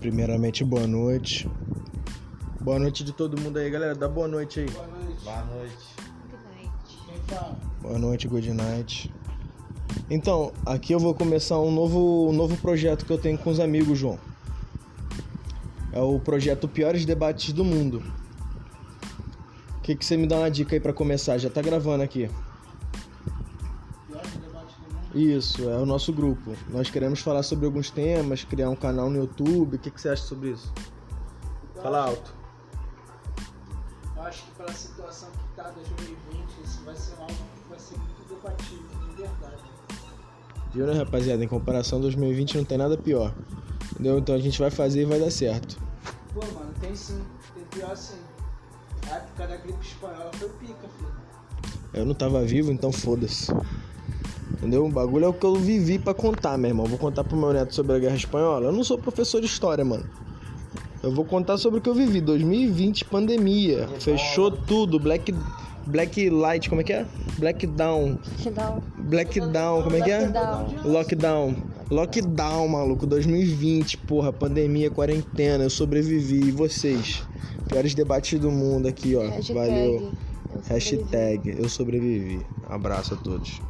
Primeiramente, boa noite. Boa noite de todo mundo aí, galera. Dá boa noite aí. Boa noite. Boa noite. Quem fala? Boa noite, good night. Então, aqui eu vou começar um novo, um novo projeto que eu tenho com os amigos, João. É o projeto Piores Debates do Mundo. O que, que você me dá uma dica aí pra começar? Já tá gravando aqui. Isso, é o nosso grupo. Nós queremos falar sobre alguns temas, criar um canal no YouTube. O que, que você acha sobre isso? Eu Fala acho- alto. Eu acho que pela situação que tá 2020, isso vai ser algo que vai ser muito debatível, de verdade. Viu, né, rapaziada? Em comparação a 2020 não tem nada pior. Entendeu? Então a gente vai fazer e vai dar certo. Pô, mano, tem sim. Tem pior sim. A época da gripe espanhola foi pica, filho. Eu não tava vivo, então foda-se. Entendeu? O bagulho é o que eu vivi pra contar, meu irmão. Vou contar pro meu neto sobre a Guerra Espanhola. Eu não sou professor de história, mano. Eu vou contar sobre o que eu vivi. 2020, pandemia. Fechou tudo. Black. Black Light, como é que é? Black Down. Black Down, como é que é? Lockdown. Lockdown. Lockdown, maluco. 2020, porra. Pandemia, quarentena. Eu sobrevivi. E vocês? Piores debates do mundo aqui, ó. Hashtag. Valeu. Eu. Hashtag eu sobrevivi. Abraço a todos.